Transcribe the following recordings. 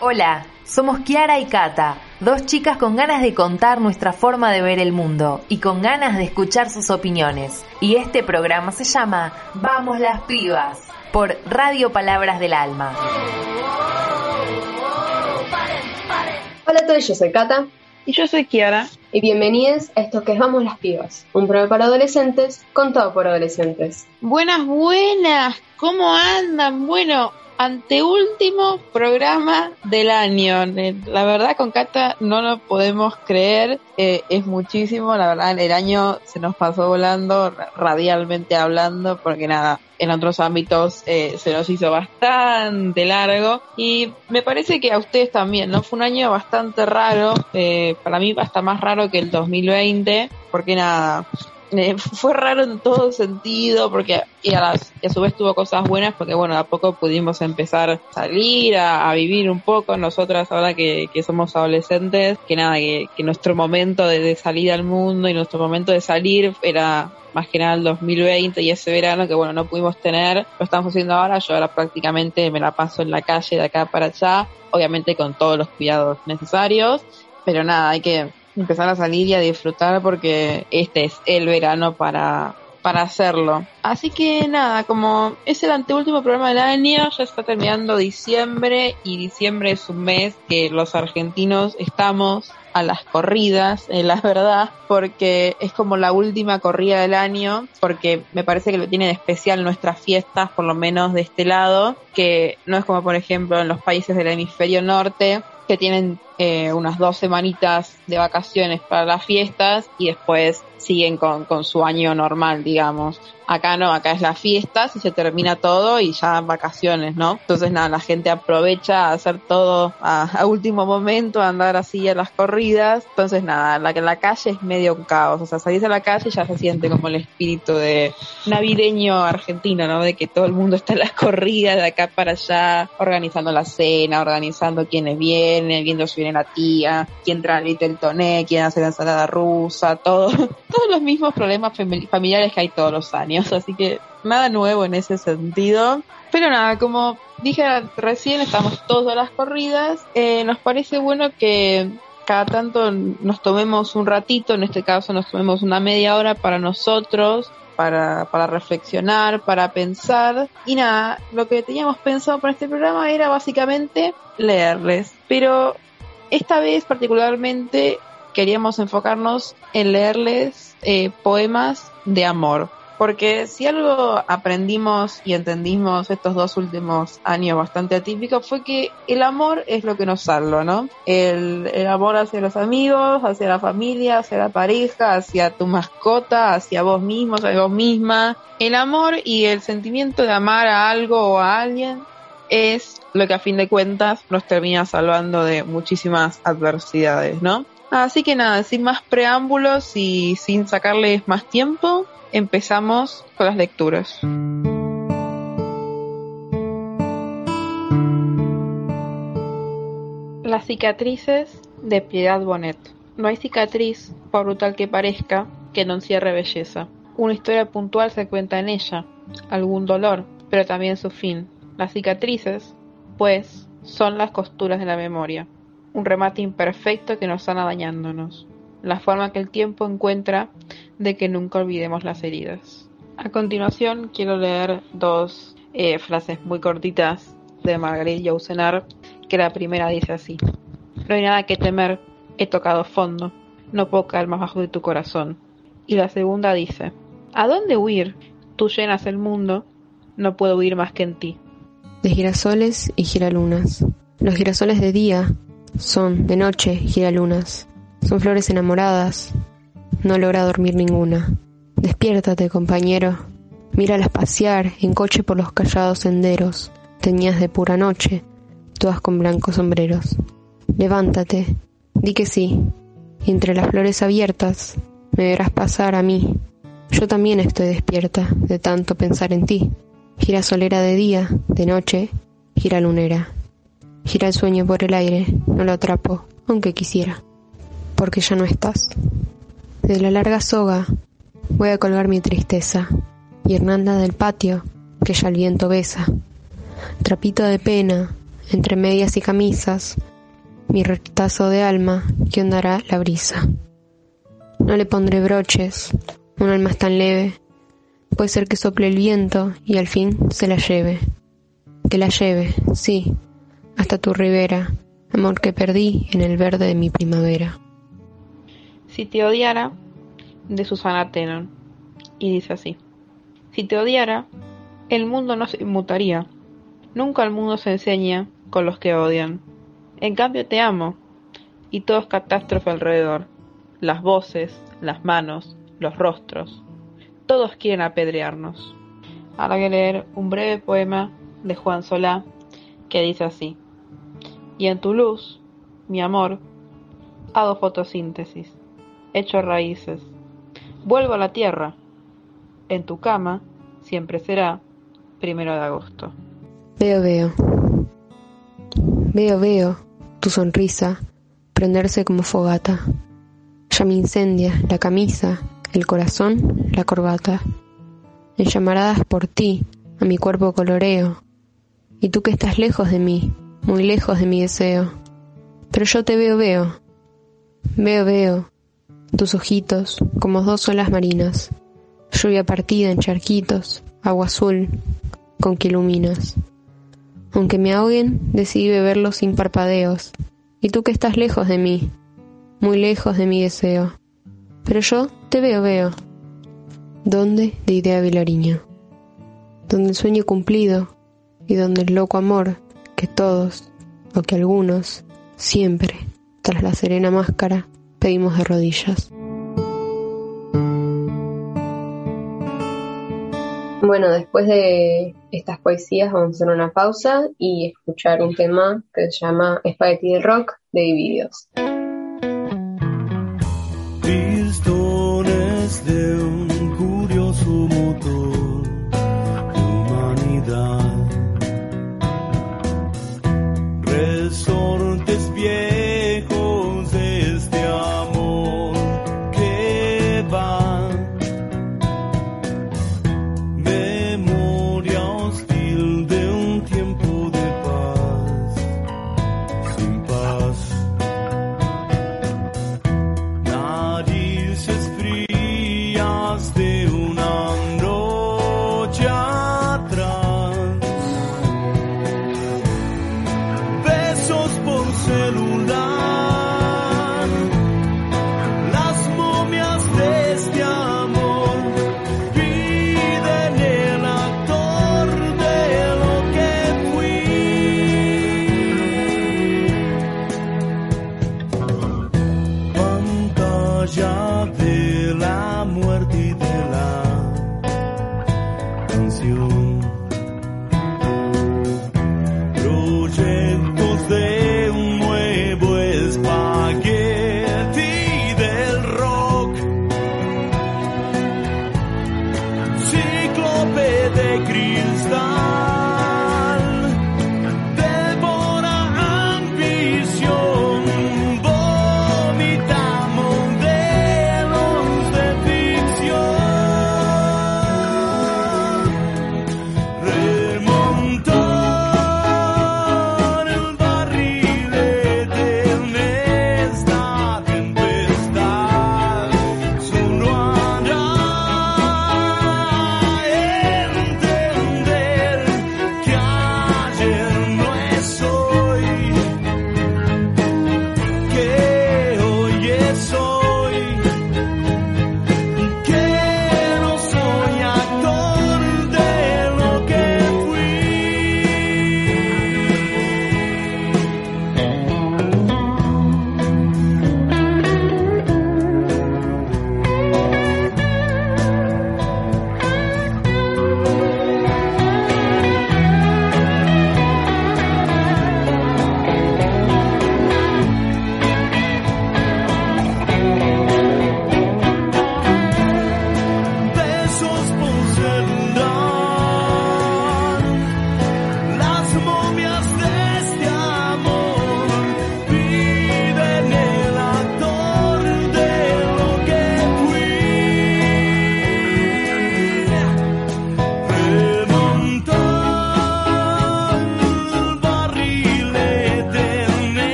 Hola, somos Kiara y Kata, dos chicas con ganas de contar nuestra forma de ver el mundo y con ganas de escuchar sus opiniones. Y este programa se llama Vamos las pibas por Radio Palabras del Alma. Hola a todos, yo soy Kata. Y yo soy Kiara. Y bienvenidos a esto que es Vamos las Pibas, un programa para adolescentes contado por adolescentes. Buenas, buenas, ¿cómo andan? Bueno, anteúltimo programa del año. La verdad con Cata no lo podemos creer, eh, es muchísimo, la verdad el año se nos pasó volando, radialmente hablando, porque nada, en otros ámbitos eh, se nos hizo bastante largo y me parece que a ustedes también, ¿no? Fue un año bastante raro, eh, para mí hasta más raro que el 2020, porque nada, eh, fue raro en todo sentido porque y a, su vez tuvo cosas buenas porque bueno a poco pudimos empezar a salir a, vivir un poco nosotras ahora que, somos adolescentes que nada que, nuestro momento de, salir al mundo y nuestro momento de salir era más que nada el 2020 y ese verano que bueno no pudimos tener lo estamos haciendo ahora yo ahora prácticamente me la paso en la calle de acá para allá obviamente con todos los cuidados necesarios pero nada hay que empezar a salir y a disfrutar porque este es el verano para, para hacerlo. Así que nada, como es el anteúltimo programa del año, ya está terminando diciembre y diciembre es un mes que los argentinos estamos a las corridas, en la verdad, porque es como la última corrida del año, porque me parece que lo tienen especial nuestras fiestas, por lo menos de este lado, que no es como por ejemplo en los países del hemisferio norte, que tienen eh, unas dos semanitas de vacaciones para las fiestas y después siguen con, con su año normal, digamos. Acá no, acá es la fiesta, si se termina todo y ya vacaciones, ¿no? Entonces nada, la gente aprovecha a hacer todo a, último momento, a andar así a las corridas. Entonces nada, la, la calle es medio un caos, o sea, salís a la calle y ya se siente como el espíritu de navideño argentino, ¿no? De que todo el mundo está en las corridas de acá para allá, organizando la cena, organizando quiénes vienen, viendo si viene la tía, quién trae el toné, quién hace la ensalada rusa, todo, todos los mismos problemas familiares que hay todos los años así que nada nuevo en ese sentido. Pero nada, como dije recién, estamos todos a las corridas. Eh, nos parece bueno que cada tanto nos tomemos un ratito, en este caso nos tomemos una media hora para nosotros, para, para reflexionar, para pensar. Y nada, lo que teníamos pensado para este programa era básicamente leerles. Pero esta vez particularmente queríamos enfocarnos en leerles eh, poemas de amor. Porque si algo aprendimos y entendimos estos dos últimos años bastante atípicos fue que el amor es lo que nos salva, ¿no? El, el, amor hacia los amigos, hacia la familia, hacia la pareja, hacia tu mascota, hacia vos mismo, hacia vos misma. El amor y el sentimiento de amar a algo o a alguien es lo que a fin de cuentas nos termina salvando de muchísimas adversidades, ¿no? Así que nada, sin más preámbulos y sin sacarles más tiempo, empezamos con las lecturas. Las cicatrices de Piedad Bonet. No hay cicatriz, por brutal que parezca, que no encierre belleza. Una historia puntual se cuenta en ella, algún dolor, pero también su fin. Las cicatrices, pues, son las costuras de la memoria, un remate imperfecto que nos sana dañándonos la forma que el tiempo encuentra de que nunca olvidemos las heridas. A continuación quiero leer dos eh, frases muy cortitas de Margaret Yourcenar, que la primera dice así. No hay nada que temer, he tocado fondo, no puedo caer más bajo de tu corazón. Y la segunda dice, ¿a dónde huir? Tú llenas el mundo, no puedo huir más que en ti. De girasoles y giralunas. Los girasoles de día son, de noche, giralunas. Son flores enamoradas. No logra dormir ninguna. Despiértate, compañero. Míralas pasear en coche por los callados senderos, teñidas de pura noche, todas con blancos sombreros. Levántate, di que sí, entre las flores abiertas me verás pasar a mí. Yo también estoy despierta de tanto pensar en ti. Gira solera de día, de noche, gira lunera. Gira el sueño por el aire, no lo atrapo, aunque quisiera porque ya no estás. De la larga soga voy a colgar mi tristeza, y Hernanda del patio, que ya el viento besa. Trapito de pena, entre medias y camisas, mi retazo de alma que ondará la brisa. No le pondré broches, un alma es tan leve, puede ser que sople el viento y al fin se la lleve. Que la lleve, sí, hasta tu ribera, amor que perdí en el verde de mi primavera. Si te odiara, de Susana Tenon, y dice así. Si te odiara, el mundo no se inmutaría. Nunca el mundo se enseña con los que odian. En cambio te amo, y todo es catástrofe alrededor. Las voces, las manos, los rostros. Todos quieren apedrearnos. Ahora voy a leer un breve poema de Juan Solá que dice así. Y en tu luz, mi amor, hago fotosíntesis, echo raíces, vuelvo a la tierra. En tu cama siempre será primero de agosto. Veo, veo. Veo, veo tu sonrisa prenderse como fogata. Ya me incendia la camisa, el corazón, la corbata. En llamaradas por ti, a mi cuerpo coloreo. Y tú que estás lejos de mí, muy lejos de mi deseo. Pero yo te veo, veo. Veo, veo. Tus ojitos como dos olas marinas. Lluvia partida en charquitos, agua azul, con que iluminas. Aunque me ahoguen, decidí beberlo sin parpadeos. Y tú que estás lejos de mí, muy lejos de mi deseo. Pero yo te veo, veo. ¿Dónde? De idea Vilariño. Donde el sueño cumplido y donde el loco amor que todos, o que algunos, siempre, tras la serena máscara, pedimos de rodillas. Bueno, después de estas poesías vamos a hacer una pausa y escuchar un tema que se llama Spaghetti Rock de Divididos.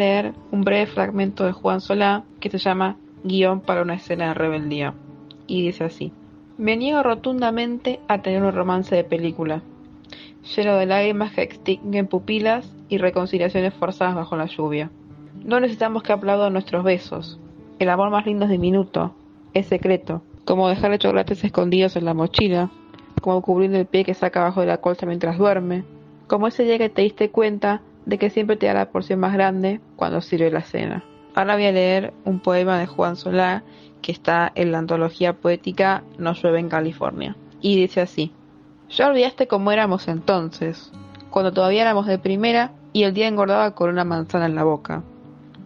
Leer un breve fragmento de Juan Solá que se llama Guión para una escena de rebeldía. Y dice así. Me niego rotundamente a tener un romance de película, lleno de lágrimas que extinguen pupilas y reconciliaciones forzadas bajo la lluvia. No necesitamos que aplaudan nuestros besos. El amor más lindo es diminuto, es secreto, como dejarle chocolates escondidos en la mochila, como cubrir el pie que saca abajo de la colcha mientras duerme, como ese día que te diste cuenta de que siempre te da la porción más grande cuando sirve la cena. Ahora voy a leer un poema de Juan Solá que está en la antología poética No llueve en California. Y dice así. Ya olvidaste cómo éramos entonces, cuando todavía éramos de primera y el día engordaba con una manzana en la boca.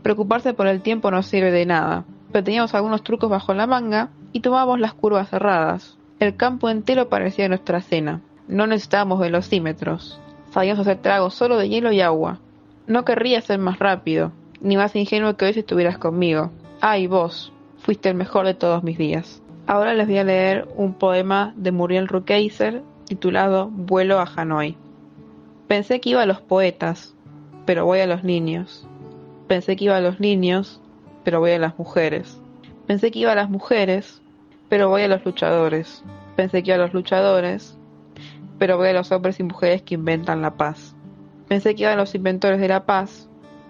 Preocuparse por el tiempo no sirve de nada, pero teníamos algunos trucos bajo la manga y tomábamos las curvas cerradas. El campo entero parecía nuestra cena. No necesitábamos velocímetros. Sabíamos hacer tragos solo de hielo y agua. No querría ser más rápido, ni más ingenuo que hoy si estuvieras conmigo. Ay, vos, fuiste el mejor de todos mis días. Ahora les voy a leer un poema de Muriel Rukeyser titulado Vuelo a Hanoi. Pensé que iba a los poetas, pero voy a los niños. Pensé que iba a los niños, pero voy a las mujeres. Pensé que iba a las mujeres, pero voy a los luchadores. Pensé que iba a los luchadores, pero voy a los hombres y mujeres que inventan la paz. Pensé que iba a los inventores de la paz,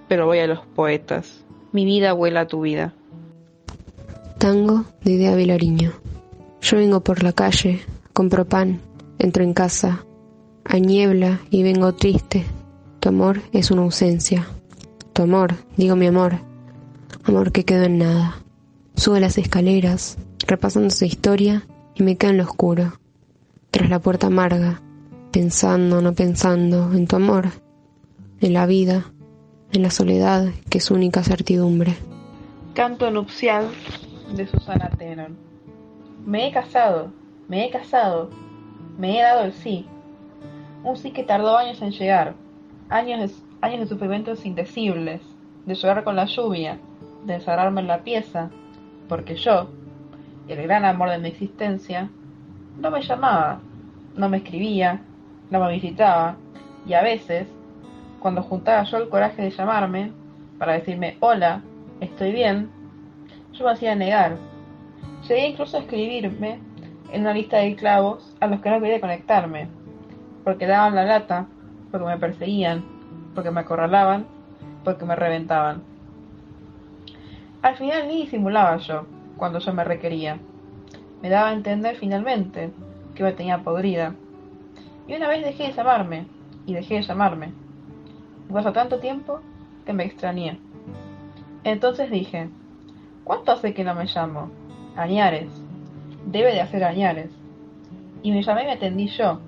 pero voy a los poetas. Mi vida vuela a tu vida. Tango de Idea Vilariño. Yo vengo por la calle, compro pan, entro en casa, hay niebla y vengo triste. Tu amor es una ausencia. Tu amor, digo mi amor, amor que quedó en nada. Subo las escaleras, repasando su historia y me quedo en lo oscuro, tras la puerta amarga, pensando, no pensando, en tu amor, en la vida, en la soledad que es única certidumbre. Canto nupcial de Susana Tenon. Me he casado, me he casado, me he dado el sí. Un sí que tardó años en llegar, años de, años de sufrimientos indecibles, de llorar con la lluvia, de encerrarme en la pieza, porque yo, el gran amor de mi existencia, no me llamaba, no me escribía, no me visitaba, y a veces, cuando juntaba yo el coraje de llamarme, para decirme hola, estoy bien, yo me hacía negar. Llegué incluso a escribirme en una lista de clavos a los que no quería conectarme, porque daban la lata, porque me perseguían, porque me acorralaban, porque me reventaban. Al final ni disimulaba yo cuando yo me requería. Me daba a entender finalmente que me tenía podrida. Y una vez dejé de llamarme, y dejé de llamarme. Y pasó tanto tiempo que me extrañé. Entonces dije, ¿cuánto hace que no me llamo? Añares. Debe de hacer añares. Y me llamé y me atendí yo.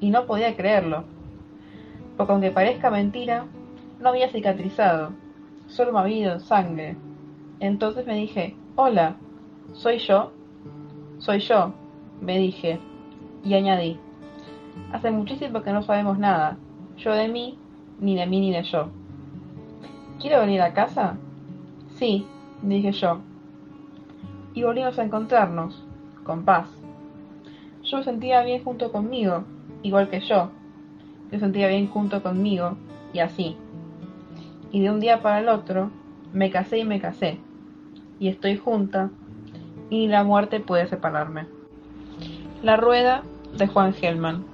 Y no podía creerlo. Porque aunque parezca mentira, no había cicatrizado. Solo me había ido en sangre. Entonces me dije, hola, ¿soy yo? Soy yo, me dije. Y añadí, hace muchísimo que no sabemos nada. Yo de mí, ni de mí ni de yo. ¿Quiero venir a casa? Sí, dije yo. Y volvimos a encontrarnos, con paz. Yo me sentía bien junto conmigo, igual que yo. Yo sentía bien junto conmigo, y así. Y de un día para el otro, me casé y me casé. Y estoy junta, y la muerte puede separarme. La rueda de Juan Gelman.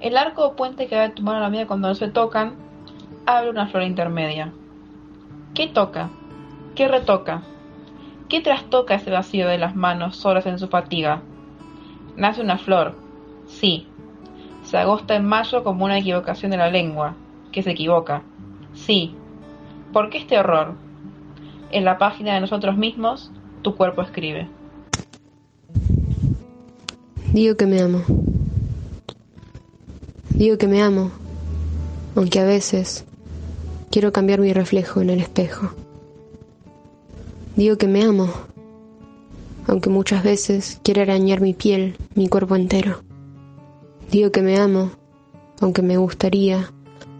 El arco o puente que va a la mía cuando no se tocan, abre una flor intermedia. ¿Qué toca? ¿Qué retoca? ¿Qué trastoca ese vacío de las manos solas en su fatiga? Nace una flor, sí. Se agosta en mayo como una equivocación de la lengua, que se equivoca. Sí. ¿Por qué este horror? En la página de nosotros mismos, tu cuerpo escribe. Digo que me amo. Digo que me amo, aunque a veces quiero cambiar mi reflejo en el espejo. Digo que me amo, aunque muchas veces quiero arañar mi piel, mi cuerpo entero. Digo que me amo, aunque me gustaría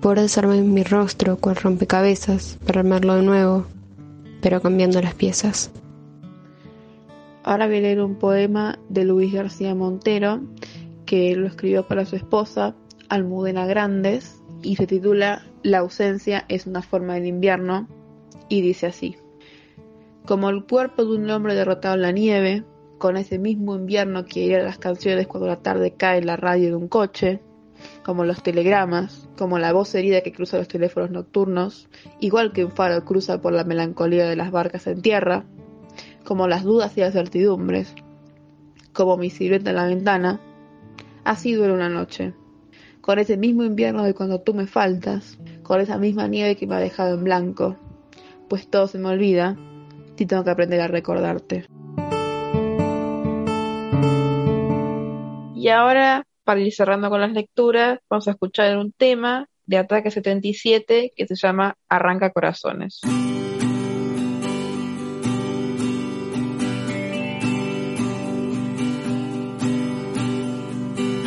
poder desarmar mi rostro cual rompecabezas para armarlo de nuevo, pero cambiando las piezas. Ahora voy a leer un poema de Luis García Montero, que lo escribió para su esposa, Almudena Grandes, y se titula La ausencia es una forma del invierno y dice así. Como el cuerpo de un hombre derrotado en la nieve, con ese mismo invierno que hiera las canciones cuando la tarde cae en la radio de un coche, como los telegramas, como la voz herida que cruza los teléfonos nocturnos, igual que un faro cruza por la melancolía de las barcas en tierra, como las dudas y las certidumbres, como mi silueta en la ventana, así duele una noche, con ese mismo invierno de cuando tú me faltas, con esa misma nieve que me ha dejado en blanco, pues todo se me olvida y tengo que aprender a recordarte. Y ahora, para ir cerrando con las lecturas, vamos a escuchar un tema de Ataque 77 que se llama Arranca Corazones.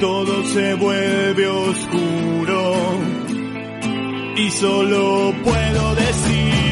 todo se vuelve oscuro. Y solo puedo decir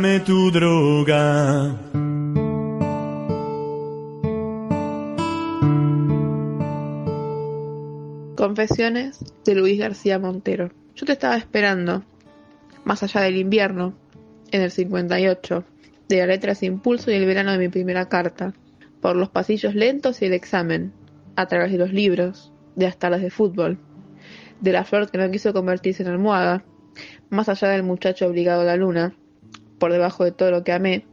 tu droga. Confesiones de Luis García Montero. Yo te estaba esperando, más allá del invierno, en el 58, de la letra sin impulso y el verano de mi primera carta, por los pasillos lentos y el examen, a través de los libros, de las de fútbol, de la flor que no quiso convertirse en almohada, más allá del muchacho obligado a la luna, por debajo de todo lo que amé.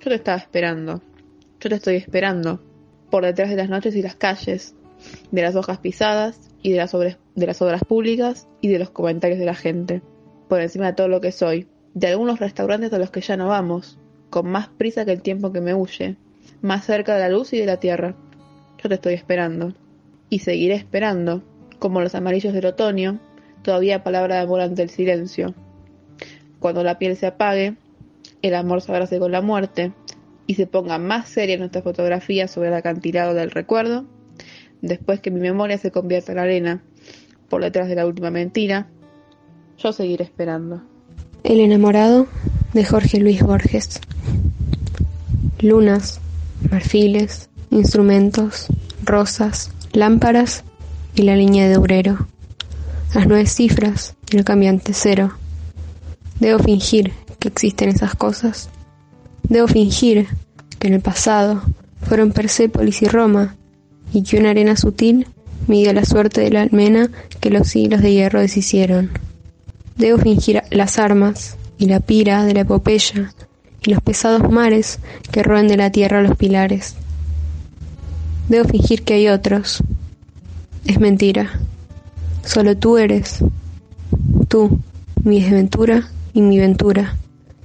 Yo te estaba esperando, yo te estoy esperando, por detrás de las noches y las calles, de las hojas pisadas y de las, obras, de las obras públicas y de los comentarios de la gente, por encima de todo lo que soy, de algunos restaurantes a los que ya no vamos, con más prisa que el tiempo que me huye, más cerca de la luz y de la tierra. Yo te estoy esperando. Y seguiré esperando, como los amarillos del otoño, todavía palabra de amor ante el silencio. Cuando la piel se apague, el amor se abrace con la muerte y se ponga más seria nuestra fotografía sobre el acantilado del recuerdo, después que mi memoria se convierta en arena por detrás de la última mentira, yo seguiré esperando. El enamorado de Jorge Luis Borges. Lunas, marfiles, instrumentos, rosas, lámparas y la línea de obrero. Las nueve cifras y el cambiante cero. Debo fingir que existen esas cosas. Debo fingir que en el pasado fueron Persépolis y Roma y que una arena sutil mide la suerte de la almena que los siglos de hierro deshicieron. Debo fingir las armas y la pira de la epopeya y los pesados mares que roen de la tierra los pilares. Debo fingir que hay otros. Es mentira. Solo tú eres. Tú, mi desventura y mi ventura,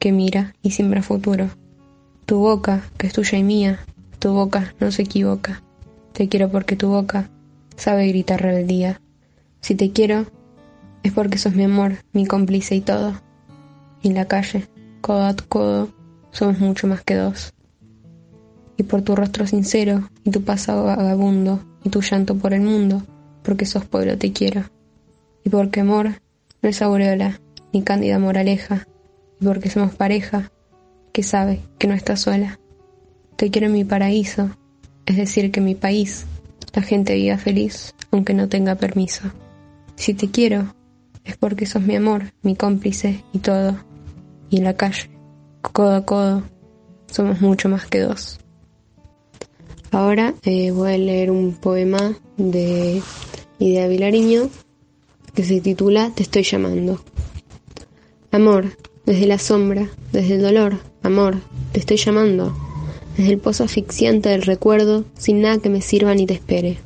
que mira y siembra futuro. Tu boca, que es tuya y mía, tu boca no se equivoca. Te quiero porque tu boca sabe gritar rebeldía. Si te quiero, es porque sos mi amor, mi cómplice y todo. Y en la calle, codo a codo, somos mucho más que dos. Y por tu rostro sincero, y tu pasado vagabundo, y tu llanto por el mundo, porque sos pueblo te quiero. Y porque amor no es aureola, ni cándida moraleja, porque somos pareja, que sabe que no está sola. Te quiero en mi paraíso, es decir, que mi país la gente viva feliz, aunque no tenga permiso. Si te quiero, es porque sos mi amor, mi cómplice y todo. Y en la calle, codo a codo, somos mucho más que dos. Ahora eh, voy a leer un poema de Idea Vilariño que se titula Te estoy llamando. Amor, desde la sombra, desde el dolor, amor, te estoy llamando. Desde el pozo asfixiante del recuerdo, sin nada que me sirva ni te espere.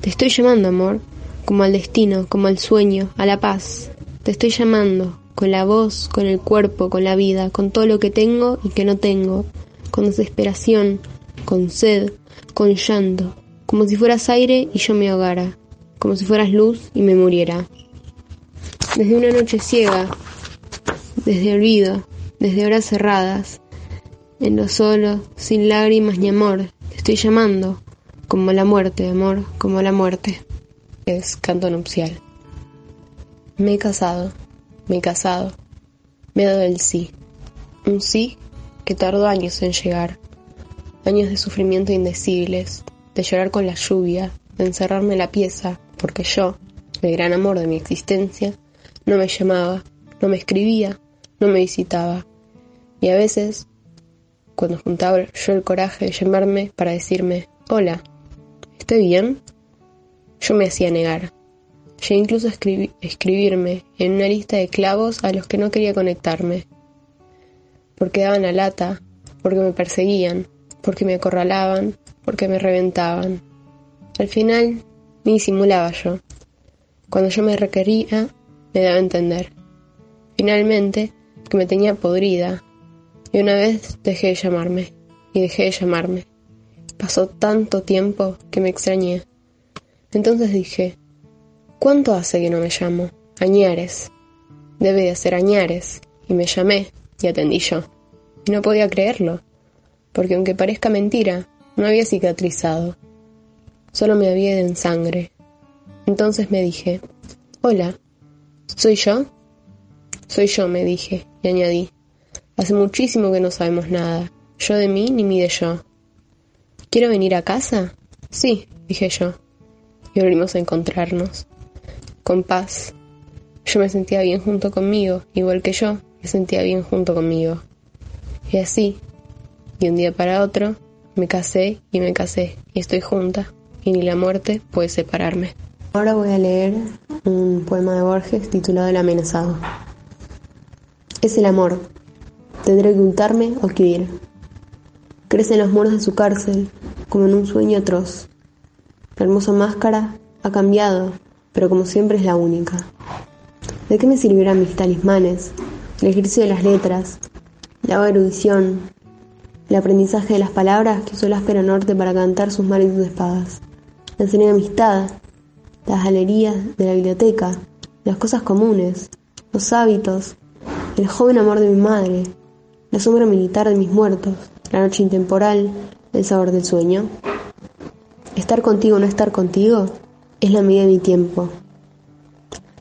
Te estoy llamando, amor, como al destino, como al sueño, a la paz. Te estoy llamando, con la voz, con el cuerpo, con la vida, con todo lo que tengo y que no tengo, con desesperación, con sed, con llanto, como si fueras aire y yo me ahogara, como si fueras luz y me muriera. Desde una noche ciega, desde olvido, desde horas cerradas, en lo solo, sin lágrimas ni amor, te estoy llamando, como la muerte, amor, como la muerte. Es canto nupcial. Me he casado, me he casado, me he dado el sí, un sí que tardó años en llegar, años de sufrimiento indecibles, de llorar con la lluvia, de encerrarme en la pieza, porque yo, el gran amor de mi existencia, no me llamaba, no me escribía, no me visitaba, y a veces, cuando juntaba yo el coraje de llamarme para decirme, hola, ¿estoy bien? Yo me hacía negar. Llegué incluso a escribirme en una lista de clavos a los que no quería conectarme. Porque daban la lata, porque me perseguían, porque me acorralaban, porque me reventaban. Al final, me disimulaba yo. Cuando yo me requería, me daba a entender. Finalmente, que me tenía podrida, Y una vez dejé de llamarme, y dejé de llamarme. Pasó tanto tiempo que me extrañé. Entonces dije, ¿cuánto hace que no me llamo? Añares. Debe de ser Añares. Y me llamé, y atendí yo. Y no podía creerlo, porque aunque parezca mentira, no había cicatrizado. Solo me había ido en sangre. Entonces me dije, hola, ¿soy yo? Soy yo, me dije, añadí, hace muchísimo que no sabemos nada, yo de mí ni mí de yo. ¿Quiero venir a casa? Sí, dije yo, y volvimos a encontrarnos, con paz. Yo me sentía bien junto conmigo, igual que yo me sentía bien junto conmigo. Y así, y un día para otro, me casé y me casé, y estoy junta, y ni la muerte puede separarme. Ahora voy a leer un poema de Borges titulado El amenazado. Es el amor. Tendré que untarme o que. Crece en los muros de su cárcel, como en un sueño atroz. La hermosa máscara ha cambiado, pero como siempre es la única. ¿De qué me sirvieran mis talismanes, el ejercicio de las letras, la erudición, el aprendizaje de las palabras que usó el áspero norte para cantar sus mares y sus espadas? La de amistad, las galerías de la biblioteca, las cosas comunes, los hábitos, el joven amor de mi madre, la sombra militar de mis muertos, la noche intemporal, el sabor del sueño. Estar contigo o no estar contigo es la medida de mi tiempo.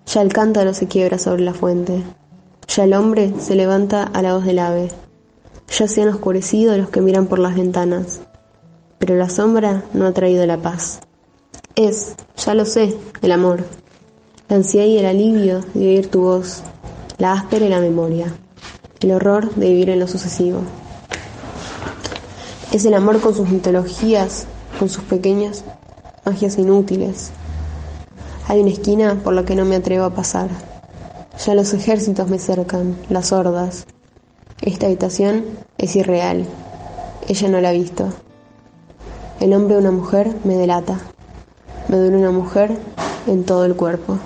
Ya el cántaro se quiebra sobre la fuente, ya el hombre se levanta a la voz del ave, ya se han oscurecido los que miran por las ventanas, pero la sombra no ha traído la paz. Es, ya lo sé, el amor, la ansiedad y el alivio de oír tu voz, la áspera y la memoria, el horror de vivir en lo sucesivo. Es el amor con sus mitologías, con sus pequeñas magias inútiles. Hay una esquina por la que no me atrevo a pasar. Ya los ejércitos me cercan, las hordas. Esta habitación es irreal. Ella no la ha visto. El hombre de una mujer me delata. Me duele una mujer en todo el cuerpo.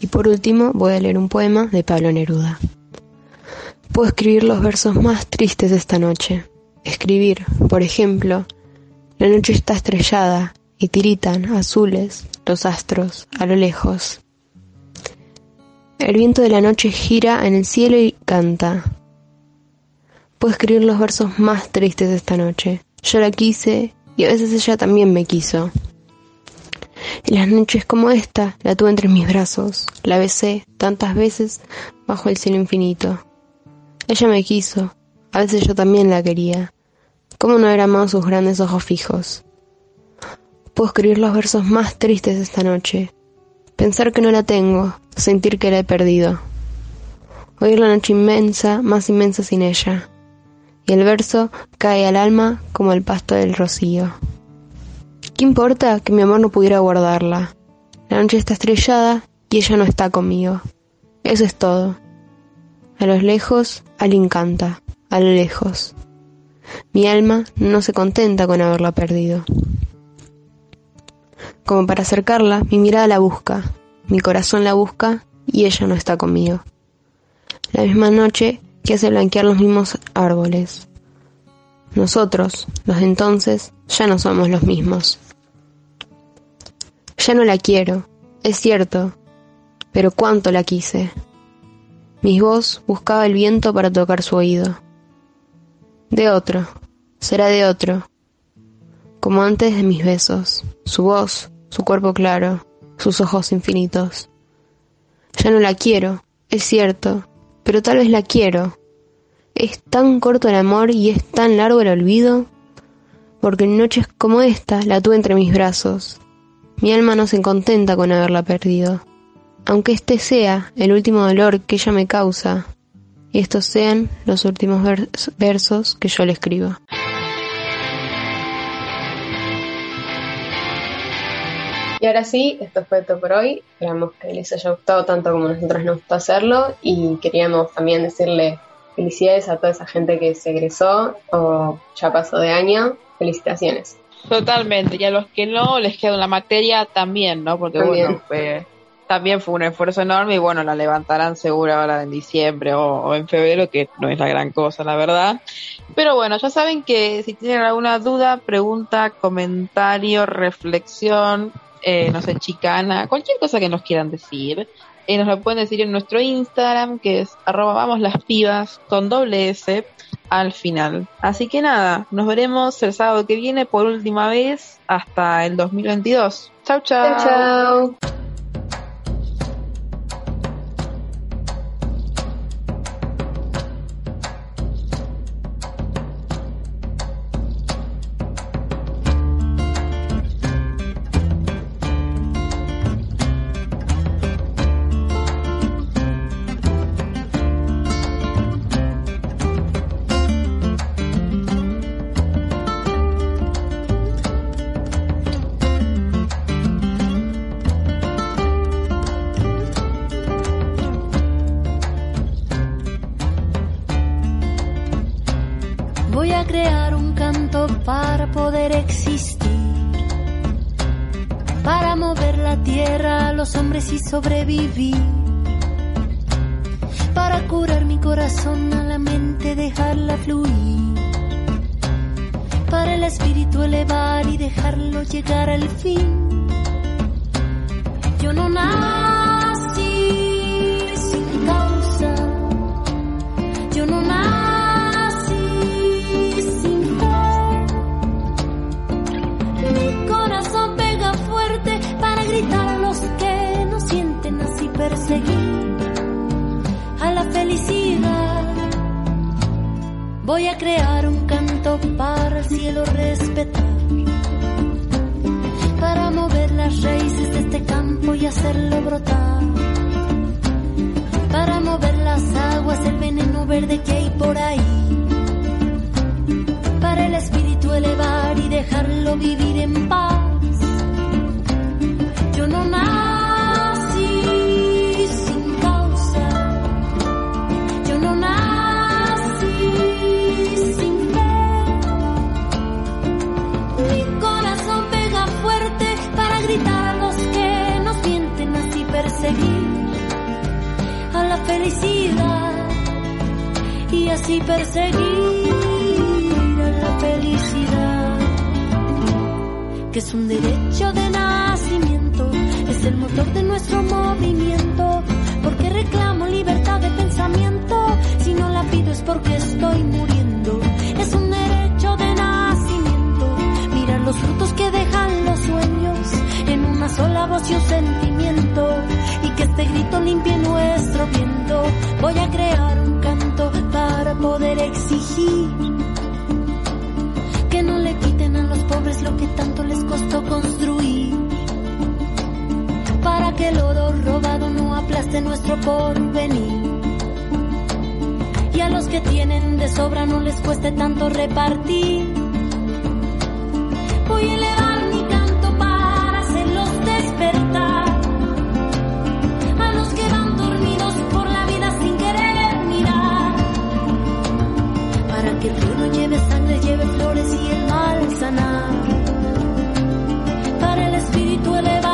Y por último voy a leer un poema de Pablo Neruda. Puedo escribir los versos más tristes esta noche. Escribir, por ejemplo, la noche está estrellada y tiritan azules los astros a lo lejos. El viento de la noche gira en el cielo y canta. Puedo escribir los versos más tristes esta noche. Yo la quise y a veces ella también me quiso. En las noches como esta la tuve entre mis brazos, la besé tantas veces bajo el cielo infinito. Ella me quiso, a veces yo también la quería. ¿Cómo no haber amado sus grandes ojos fijos? Puedo escribir los versos más tristes esta noche. Pensar que no la tengo, sentir que la he perdido. Oír la noche inmensa, más inmensa sin ella. Y el verso cae al alma como el pasto del rocío. ¿Qué importa que mi amor no pudiera guardarla? La noche está estrellada y ella no está conmigo. Eso es todo. A lo lejos, alguien canta, a lo lejos. Mi alma no se contenta con haberla perdido. Como para acercarla, mi mirada la busca, mi corazón la busca y ella no está conmigo. La misma noche que hace blanquear los mismos árboles. Nosotros, los de entonces, ya no somos los mismos. Ya no la quiero, es cierto, pero cuánto la quise. Mi voz buscaba el viento para tocar su oído. De otro, será de otro, como antes de mis besos, su voz, su cuerpo claro, sus ojos infinitos. Ya no la quiero, es cierto, pero tal vez la quiero. Es tan corto el amor y es tan largo el olvido, porque en noches como esta la tuve entre mis brazos, mi alma no se contenta con haberla perdido, aunque este sea el último dolor que ella me causa, y estos sean los últimos versos que yo le escribo. Y ahora sí, esto fue todo por hoy. Esperamos que les haya gustado tanto como a nosotros nos gustó hacerlo y queríamos también decirle felicidades a toda esa gente que se egresó o ya pasó de año. Felicitaciones. Totalmente, y a los que no les queda una materia también, ¿no? Porque bueno, también fue un esfuerzo enorme y bueno, la levantarán seguro ahora en diciembre o, o, en febrero, que no es la gran cosa, la verdad. Pero bueno, ya saben que si tienen alguna duda, pregunta, comentario, reflexión, eh, no sé, chicana, cualquier cosa que nos quieran decir, eh, nos lo pueden decir en nuestro Instagram, que es arroba vamos las pibas con doble S al final. Así que nada, nos veremos el sábado que viene por última vez hasta el 2022. Chau, chau. Chau, chau. Y es un derecho de nacimiento, es el motor de nuestro movimiento, porque reclamo libertad de pensamiento, si no la pido es porque estoy muriendo, es un derecho de nacimiento, mirar los frutos que dejan los sueños, en una sola voz y un sentimiento, y que este grito limpie nuestro viento, voy a crear un canto para poder exigir pobres lo que tanto les costó construir. Para que el oro robado no aplaste nuestro porvenir. Y a los que tienen de sobra no les cueste tanto repartir. Voy a lleve flores y el mal sanar. Para el espíritu elevar